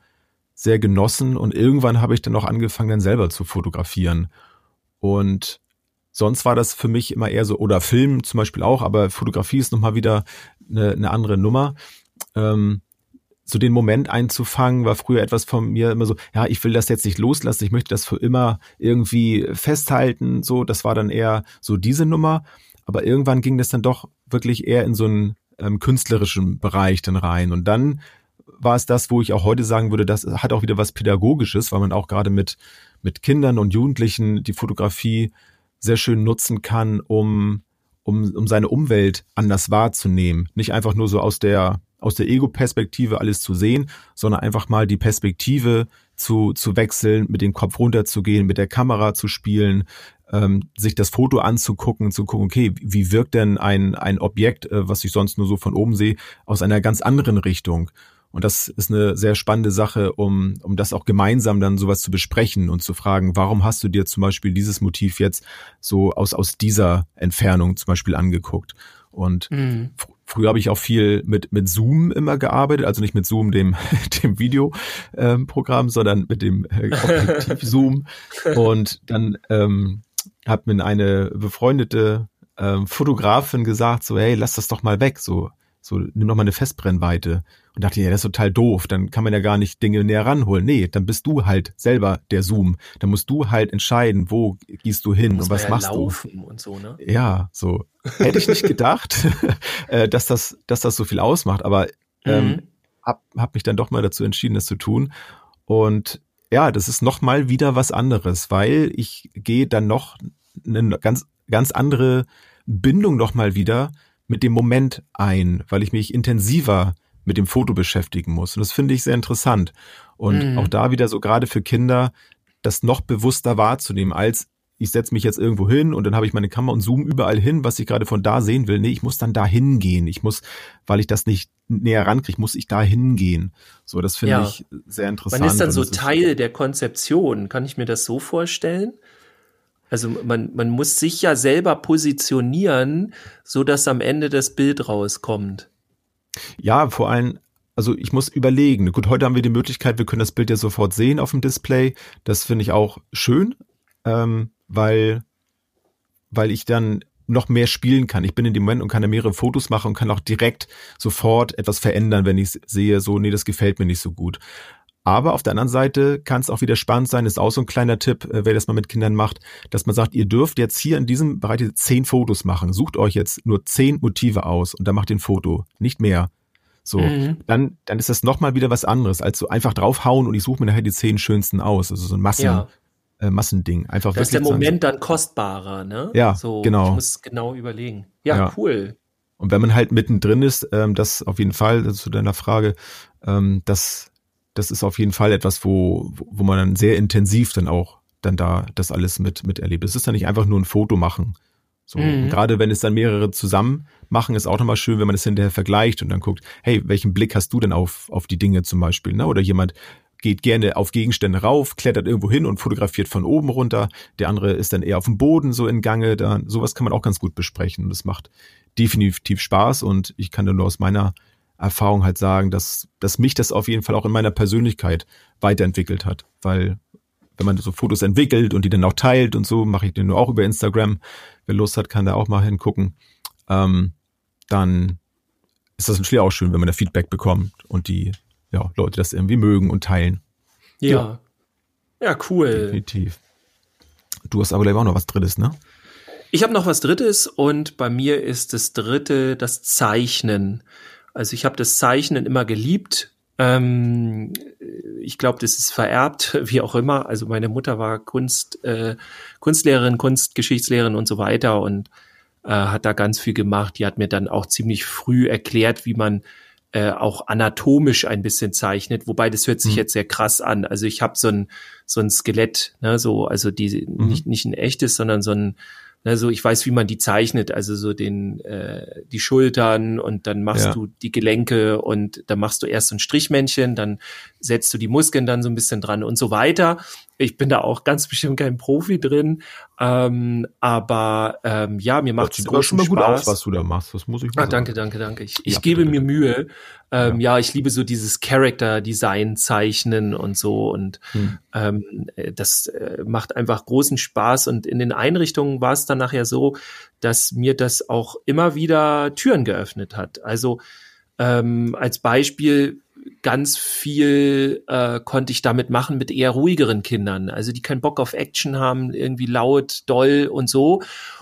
sehr genossen. Und irgendwann habe ich dann auch angefangen, dann selber zu fotografieren. Und sonst war das für mich immer eher so, oder Film zum Beispiel auch, aber Fotografie ist nochmal wieder eine, eine andere Nummer. Ähm, so den Moment einzufangen, war früher etwas von mir immer so, ja, ich will das jetzt nicht loslassen, ich möchte das für immer irgendwie festhalten, so, das war dann eher so diese Nummer, aber irgendwann ging das dann doch wirklich eher in so einen ähm, künstlerischen Bereich dann rein und dann war es das, wo ich auch heute sagen würde, das hat auch wieder was Pädagogisches, weil man auch gerade mit, mit Kindern und Jugendlichen die Fotografie sehr schön nutzen kann, um, um, um seine Umwelt anders wahrzunehmen. Nicht einfach nur so aus der aus der Ego-Perspektive alles zu sehen, sondern einfach mal die Perspektive zu, zu wechseln, mit dem Kopf runterzugehen, mit der Kamera zu spielen, ähm, sich das Foto anzugucken, zu gucken, okay, wie wirkt denn ein, ein Objekt, äh, was ich sonst nur so von oben sehe, aus einer ganz anderen Richtung. Und das ist eine sehr spannende Sache, um, um das auch gemeinsam dann sowas zu besprechen und zu fragen, warum hast du dir zum Beispiel dieses Motiv jetzt so aus, aus dieser Entfernung zum Beispiel angeguckt? Und mhm. Früher habe ich auch viel mit, mit Zoom immer gearbeitet, also nicht mit Zoom, dem, <laughs> dem Videoprogramm, ähm, sondern mit dem äh, Objektiv <laughs> Zoom. Und dann ähm, hat mir eine befreundete ähm, Fotografin gesagt, so, hey, lass das doch mal weg, so, so, nimm doch mal eine Festbrennweite. Und dachte, ja, das ist total doof, dann kann man ja gar nicht Dinge näher ranholen. Nee, dann bist du halt selber der Zoom. Dann musst du halt entscheiden, wo gehst du hin und was ja machst du. Und so, ne? Ja, so. Hätte ich nicht gedacht, <laughs> äh, dass das, dass das so viel ausmacht, aber ähm, mhm. hab, hab mich dann doch mal dazu entschieden, das zu tun. Und ja, das ist noch mal wieder was anderes, weil ich gehe dann noch eine ganz, ganz andere Bindung noch mal wieder mit dem Moment ein, weil ich mich intensiver mit dem Foto beschäftigen muss. Und das finde ich sehr interessant. Und mhm. auch da wieder so gerade für Kinder, das noch bewusster wahrzunehmen, als ich setze mich jetzt irgendwo hin und dann habe ich meine Kamera und zoome überall hin, was ich gerade von da sehen will. Nee, ich muss dann da hingehen. Ich muss, weil ich das nicht näher rankriege, muss ich da hingehen. So, das finde ja. ich sehr interessant. Man ist dann so Teil der Konzeption. Kann ich mir das so vorstellen? Also man, man muss sich ja selber positionieren, so dass am Ende das Bild rauskommt. Ja, vor allem, also ich muss überlegen. Gut, heute haben wir die Möglichkeit, wir können das Bild ja sofort sehen auf dem Display. Das finde ich auch schön, ähm, weil, weil ich dann noch mehr spielen kann. Ich bin in dem Moment und kann da mehrere Fotos machen und kann auch direkt sofort etwas verändern, wenn ich sehe, so, nee, das gefällt mir nicht so gut. Aber auf der anderen Seite kann es auch wieder spannend sein, ist auch so ein kleiner Tipp, äh, wer das mal mit Kindern macht, dass man sagt, ihr dürft jetzt hier in diesem Bereich zehn Fotos machen. Sucht euch jetzt nur zehn Motive aus und dann macht ihr ein Foto, nicht mehr. So, mhm. dann, dann ist das nochmal wieder was anderes, als so einfach draufhauen und ich suche mir nachher die zehn schönsten aus. Also so ein Massen, ja. äh, Massending. Einfach da ist der Moment dann kostbarer, ne? Ja, so, genau. Ich muss genau überlegen. Ja, ja. cool. Und wenn man halt mittendrin ist, ähm, das auf jeden Fall, zu deiner Frage, ähm, das das ist auf jeden Fall etwas, wo, wo man dann sehr intensiv dann auch dann da das alles mit, miterlebt. Es ist dann nicht einfach nur ein Foto machen. So, mhm. gerade wenn es dann mehrere zusammen machen, ist auch nochmal schön, wenn man es hinterher vergleicht und dann guckt, hey, welchen Blick hast du denn auf, auf die Dinge zum Beispiel, ne? Oder jemand geht gerne auf Gegenstände rauf, klettert irgendwo hin und fotografiert von oben runter. Der andere ist dann eher auf dem Boden so in Gange. Da, sowas kann man auch ganz gut besprechen. Das macht definitiv Spaß und ich kann nur aus meiner Erfahrung halt sagen, dass, dass mich das auf jeden Fall auch in meiner Persönlichkeit weiterentwickelt hat. Weil wenn man so Fotos entwickelt und die dann auch teilt und so, mache ich den nur auch über Instagram. Wer Lust hat, kann da auch mal hingucken. Ähm, dann ist das natürlich auch schön, wenn man da Feedback bekommt und die ja, Leute das irgendwie mögen und teilen. Ja. Ja, cool. Definitiv. Du hast aber gleich auch noch was Drittes, ne? Ich habe noch was Drittes und bei mir ist das Dritte das Zeichnen. Also ich habe das Zeichnen immer geliebt. Ähm, ich glaube, das ist vererbt, <laughs> wie auch immer. Also meine Mutter war Kunst, äh, Kunstlehrerin, Kunstgeschichtslehrerin und so weiter und äh, hat da ganz viel gemacht. Die hat mir dann auch ziemlich früh erklärt, wie man äh, auch anatomisch ein bisschen zeichnet, wobei das hört sich mhm. jetzt sehr krass an. Also ich habe so ein so ein Skelett, ne, so also die mhm. nicht nicht ein echtes, sondern so ein also ich weiß, wie man die zeichnet, also so den äh, die Schultern und dann machst ja. du die Gelenke und dann machst du erst so ein Strichmännchen, dann setzt du die Muskeln dann so ein bisschen dran und so weiter. Ich bin da auch ganz bestimmt kein Profi drin, ähm, aber ähm, ja, mir macht es immer schon mal gut aus, was du da machst. Das muss ich mal ah, Danke, danke, danke. Ich, ich ja, gebe bitte. mir Mühe. Ähm, ja. ja. ich liebe so dieses Character-Design zeichnen und so und hm. ähm, das äh, macht einfach großen Spaß und in den Einrichtungen war es dann nachher so, dass mir das auch immer wieder Türen geöffnet hat. Also ähm, als Beispiel ganz viel äh, konnte ich damit machen mit eher ruhigeren Kindern, also die keinen Bock auf Action haben, irgendwie laut, doll und so.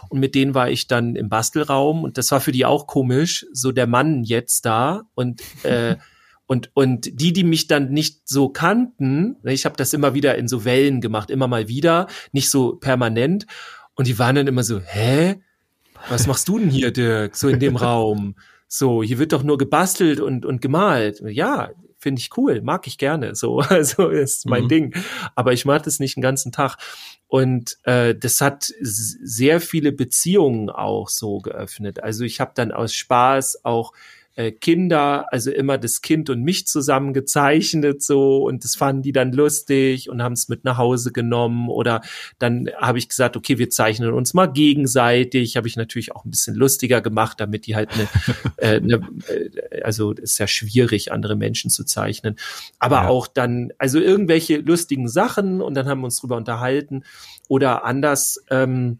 Und mit denen war ich dann im Bastelraum und das war für die auch komisch, so der Mann jetzt da und äh, <laughs> und und die, die mich dann nicht so kannten, ne, ich habe das immer wieder in so Wellen gemacht, immer mal wieder, nicht so permanent. Und die waren dann immer so, hä? Was machst du denn hier, Dirk, so in dem <laughs> Raum? So, hier wird doch nur gebastelt und, und gemalt. Ja, finde ich cool, mag ich gerne. <laughs> So, also ist mein mhm. Ding. Aber ich mag das nicht den ganzen Tag. Und äh, das hat sehr viele Beziehungen auch so geöffnet. Also ich habe dann aus Spaß auch äh, Kinder, also immer das Kind und mich zusammen gezeichnet so. Und das fanden die dann lustig und haben es mit nach Hause genommen. Oder dann habe ich gesagt, okay, wir zeichnen uns mal gegenseitig, habe ich natürlich auch ein bisschen lustiger gemacht, damit die halt eine, <laughs> äh, eine äh, also ist ja schwierig, andere Menschen zu zeichnen, aber ja. auch dann, also irgendwelche lustigen Sachen und dann haben wir uns drüber unterhalten. Oder anders, ähm,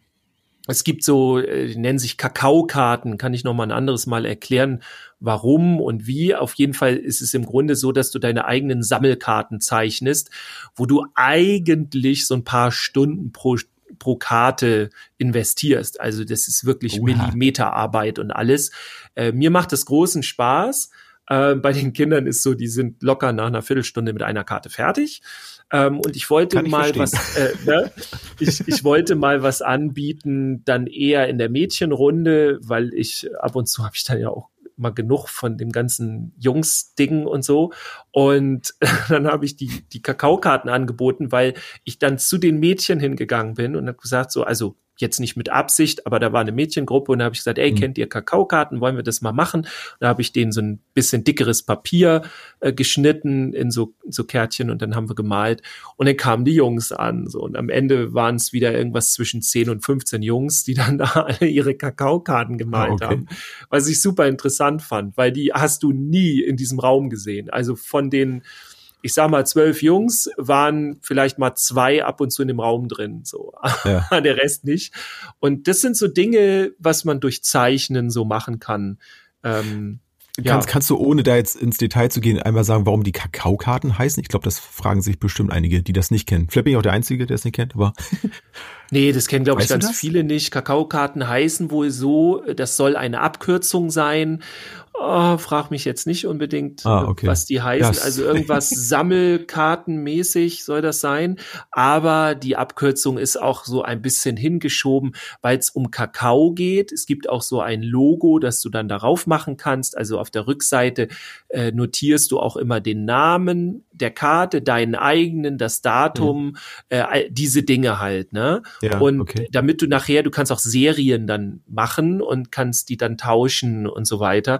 es gibt so, äh, die nennen sich Kakaokarten, kann ich noch mal ein anderes Mal erklären, warum und wie. Auf jeden Fall ist es im Grunde so, dass du deine eigenen Sammelkarten zeichnest, wo du eigentlich so ein paar Stunden pro pro Karte investierst. Also das ist wirklich Oha. Millimeterarbeit und alles. Äh, mir macht das großen Spaß. Äh, bei den Kindern ist so, die sind locker nach einer Viertelstunde mit einer Karte fertig. Ähm, und ich wollte ich mal verstehen. was, äh, ne? ich, ich wollte mal was anbieten, dann eher in der Mädchenrunde, weil ich ab und zu habe ich dann ja auch mal genug von dem ganzen Jungs-Ding und so. Und <laughs> dann habe ich die, die Kakaokarten angeboten, weil ich dann zu den Mädchen hingegangen bin und habe gesagt, so, also jetzt nicht mit Absicht, aber da war eine Mädchengruppe und da habe ich gesagt, ey, mhm. kennt ihr Kakaokarten, wollen wir das mal machen? Und da habe ich denen so ein bisschen dickeres Papier äh, geschnitten in so, so Kärtchen und dann haben wir gemalt und dann kamen die Jungs an so und am Ende waren es wieder irgendwas zwischen 10 und 15 Jungs, die dann <laughs> da alle ihre Kakaokarten gemalt ah, okay. haben, was ich super interessant fand, weil die hast du nie in diesem Raum gesehen. Also von den ich sag mal, zwölf Jungs waren vielleicht mal zwei ab und zu in dem Raum drin, so. Ja. <laughs> Der Rest nicht. Und das sind so Dinge, was man durch Zeichnen so machen kann. Ähm, Kannst, ja. kannst du, ohne da jetzt ins Detail zu gehen, einmal sagen, warum die Kakaokarten heißen? Ich glaube, das fragen sich bestimmt einige, die das nicht kennen. Vielleicht bin ich auch der Einzige, der es nicht kennt, aber. <laughs> nee, das kennen, glaube ich, ganz viele nicht. Kakaokarten heißen wohl so, das soll eine Abkürzung sein. Oh, frag mich jetzt nicht unbedingt, ah, okay. was die heißen. Yes. Also irgendwas <laughs> Sammelkartenmäßig soll das sein. Aber die Abkürzung ist auch so ein bisschen hingeschoben, weil es um Kakao geht. Es gibt auch so ein Logo, das du dann darauf machen kannst. Also auf der Rückseite äh, notierst du auch immer den Namen der Karte, deinen eigenen, das Datum, mhm. äh, diese Dinge halt. Ne? Ja, und okay. damit du nachher, du kannst auch Serien dann machen und kannst die dann tauschen und so weiter.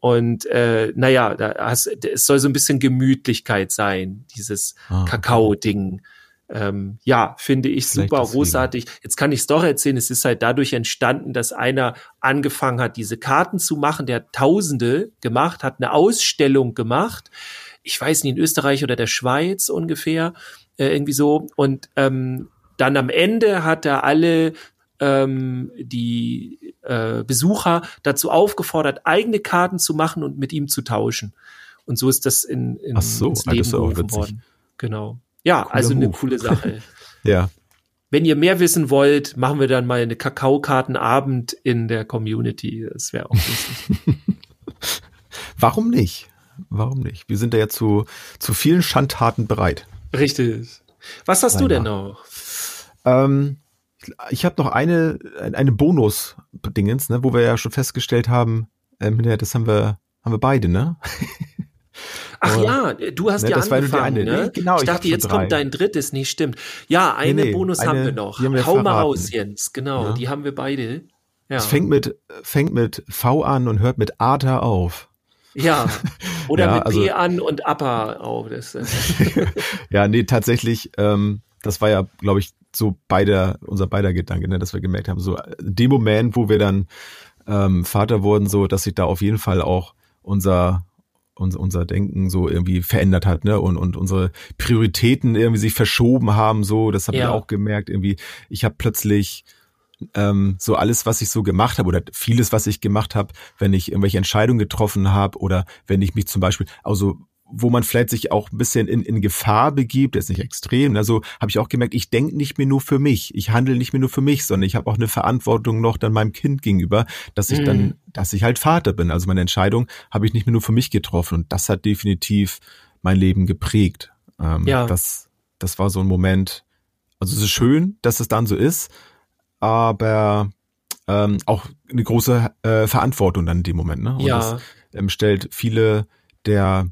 Und äh, naja, da hast, es soll so ein bisschen Gemütlichkeit sein, dieses ah, Kakao-Ding. Ähm, ja, finde ich Vielleicht super großartig. Jetzt kann ich es doch erzählen, es ist halt dadurch entstanden, dass einer angefangen hat, diese Karten zu machen, der hat Tausende gemacht, hat eine Ausstellung gemacht, ich weiß nicht, in Österreich oder der Schweiz ungefähr, äh, irgendwie so. Und ähm, dann am Ende hat er alle ähm, die äh, Besucher dazu aufgefordert, eigene Karten zu machen und mit ihm zu tauschen. Und so ist das in, in so, ins Leben gerufen worden. Genau. Ja, Cooler also eine Move. coole Sache. <laughs> ja. Wenn ihr mehr wissen wollt, machen wir dann mal eine Kakaokartenabend in der Community. Das wäre auch lustig. <laughs> Warum nicht? Warum nicht? Wir sind da ja zu, zu vielen Schandtaten bereit. Richtig. Was hast Nein, du denn noch? Ähm, ich habe noch eine, eine Bonus-Dingens, ne, wo wir ja schon festgestellt haben, ähm, das haben wir, haben wir beide, ne? <laughs> Ach ja, du hast ne, ja angefangen, eine, ne? Genau, ich dachte, ich jetzt drei. kommt dein drittes, nee, stimmt. Ja, eine nee, nee, Bonus eine, haben wir noch. Haben wir Hau mal raus, Jens, genau, ja. die haben wir beide. Ja. Es fängt mit, fängt mit V an und hört mit Ata auf. Ja. <laughs> Oder Ja, mit also- B an und Upper auch. Das, äh, <laughs> Ja, nee, tatsächlich, ähm, das war ja, glaube ich, so beider, unser beider Gedanke, ne, dass wir gemerkt haben, so in dem Moment, wo wir dann ähm, Vater wurden, so, dass sich da auf jeden Fall auch unser unser, unser Denken so irgendwie verändert hat, ne? Und, und unsere Prioritäten irgendwie sich verschoben haben, so, das habe Ja. ich auch gemerkt. Irgendwie, ich habe plötzlich ähm, so alles, was ich so gemacht habe, oder vieles, was ich gemacht habe, wenn ich irgendwelche Entscheidungen getroffen habe, oder wenn ich mich zum Beispiel, also wo man vielleicht sich auch ein bisschen in, in Gefahr begibt, jetzt nicht extrem, also habe ich auch gemerkt, ich denke nicht mehr nur für mich, ich handle nicht mehr nur für mich, sondern ich habe auch eine Verantwortung noch dann meinem Kind gegenüber, dass ich Mhm. dann, dass ich halt Vater bin. Also meine Entscheidung habe ich nicht mehr nur für mich getroffen und das hat definitiv mein Leben geprägt. Ähm, Ja. Das, das war so ein Moment. Also es ist schön, dass es dann so ist, aber ähm, auch eine große äh, Verantwortung dann in dem Moment. Ne? Und Ja. das ähm, stellt viele der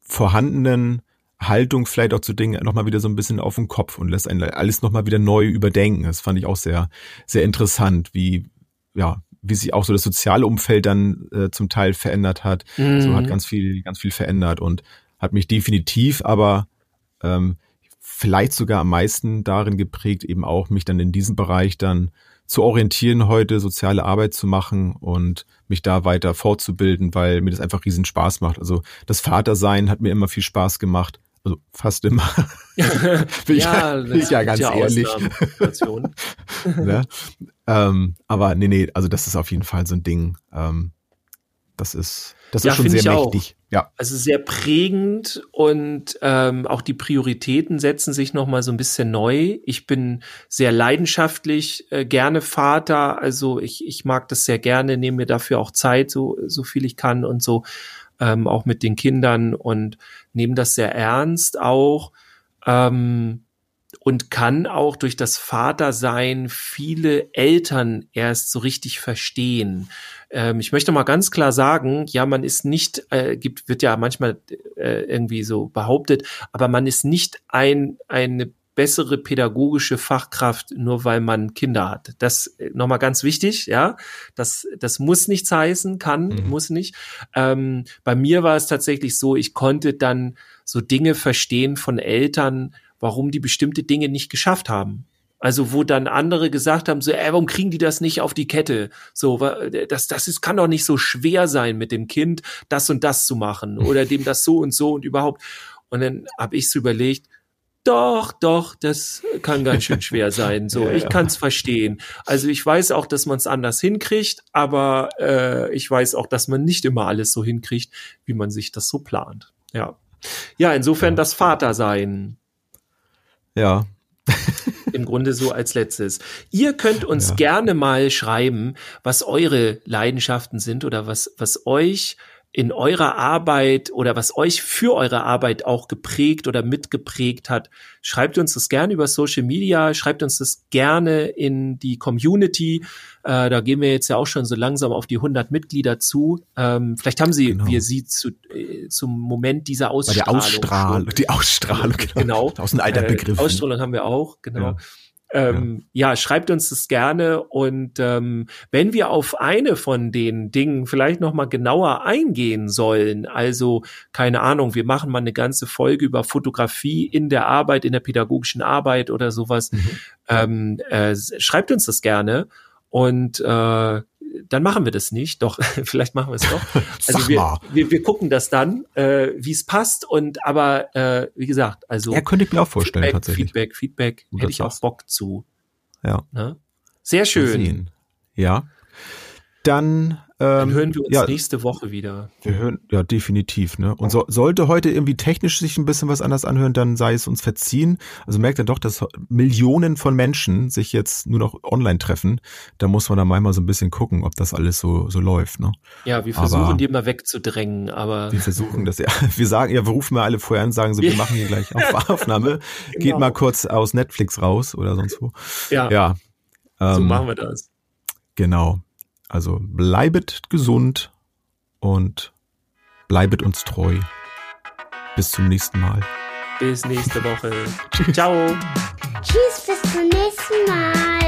vorhandenen Haltung vielleicht auch zu Dingen nochmal wieder so ein bisschen auf den Kopf und lässt einen alles nochmal wieder neu überdenken. Das fand ich auch sehr, sehr interessant, wie, ja, wie sich auch so das soziale Umfeld dann äh, zum Teil verändert hat. So Mhm. hat ganz viel, ganz viel verändert und hat mich definitiv aber ähm, vielleicht sogar am meisten darin geprägt, eben auch mich dann in diesem Bereich dann zu orientieren, heute soziale Arbeit zu machen und mich da weiter fortzubilden, weil mir das einfach riesen Spaß macht. Also das Vatersein hat mir immer viel Spaß gemacht. Also fast immer. <laughs> <laughs> Bin ich ja, bin ich ja ganz ehrlich. Ausnahmesituationen. <laughs> ne? ähm, aber nee, nee, also das ist auf jeden Fall so ein Ding. Ähm, das ist, das Ja, ist schon sehr ich auch. mächtig. Ja. Also sehr prägend und ähm, auch die Prioritäten setzen sich noch mal so ein bisschen neu. Ich bin sehr leidenschaftlich äh, gerne Vater, also ich, ich mag das sehr gerne, nehme mir dafür auch Zeit, so so viel ich kann und so ähm, auch mit den Kindern und nehme das sehr ernst auch ähm, und kann auch durch das Vatersein viele Eltern erst so richtig verstehen. Ähm, ich möchte mal ganz klar sagen, ja, man ist nicht, äh, gibt, wird ja manchmal äh, irgendwie so behauptet, aber man ist nicht ein, eine bessere pädagogische Fachkraft, nur weil man Kinder hat. Das äh, nochmal ganz wichtig, ja. Das, das muss nichts heißen, kann, Mhm. muss nicht. Ähm, bei mir war es tatsächlich so, ich konnte dann so Dinge verstehen von Eltern, warum die bestimmte Dinge nicht geschafft haben. Also wo dann andere gesagt haben, so, ey, warum kriegen die das nicht auf die Kette? So, das, das ist, kann doch nicht so schwer sein mit dem Kind, das und das zu machen <laughs> oder dem das so und so und überhaupt. Und dann habe ich so überlegt, doch, doch, das kann ganz schön schwer <laughs> sein. So, Ja, ich ja. kann es verstehen. Also ich weiß auch, dass man es anders hinkriegt, aber äh, ich weiß auch, dass man nicht immer alles so hinkriegt, wie man sich das so plant. Ja. Ja, insofern Ja. das Vatersein Ja. im Grunde so als letztes. Ihr könnt uns Ja. gerne mal schreiben, was eure Leidenschaften sind oder was, was euch in eurer Arbeit oder was euch für eure Arbeit auch geprägt oder mitgeprägt hat. Schreibt uns das gerne über Social Media, schreibt uns das gerne in die Community. Äh, da gehen wir jetzt ja auch schon so langsam auf die 100 Mitglieder zu. Ähm, vielleicht haben sie, Genau. wir sie zu, äh, zum Moment dieser Bei Ausstrahlung. der Ausstrahlung, die Ausstrahlung, <laughs> Genau. Aus dem alter Äh, Begriff. Ausstrahlung haben wir auch, genau. Ja. Ähm, ja. schreibt uns das gerne und ähm, wenn wir auf eine von den Dingen vielleicht noch mal genauer eingehen sollen, also keine Ahnung, wir machen mal eine ganze Folge über Fotografie in der Arbeit, in der pädagogischen Arbeit oder sowas, Mhm. ähm, äh, schreibt uns das gerne und äh, dann machen wir das nicht. Doch, <laughs> vielleicht machen wir es doch. <laughs> Also Sag wir, mal. wir, wir gucken das dann, äh, wie es passt. Und aber äh, wie gesagt, also Ja, könnte ich mir auch vorstellen, Feedback, tatsächlich. Feedback, Feedback, Du hätte ich auch. Bock zu. Ja. Ne? Sehr schön. Ja. Dann, Dann hören wir uns ja, nächste Woche wieder. Wir hören, ja, definitiv, ne? Und so, sollte heute irgendwie technisch sich ein bisschen was anders anhören, dann sei es uns verziehen. Also merkt ihr doch, dass Millionen von Menschen sich jetzt nur noch online treffen. Da muss man dann manchmal so ein bisschen gucken, ob das alles so, so läuft, ne? Ja, wir Aber- versuchen die immer wegzudrängen, aber Wir versuchen das, ja. <laughs> Wir sagen, ja, wir rufen mal alle vorher an, sagen so, wir machen hier gleich auf <laughs> Aufnahme. Geht Genau. mal kurz aus Netflix raus oder sonst wo. ja, Ja. so ähm, machen wir das. Genau. Also bleibet gesund und bleibet uns treu. Bis zum nächsten Mal. Bis nächste Woche. Ciao. Tschüss, bis zum nächsten Mal.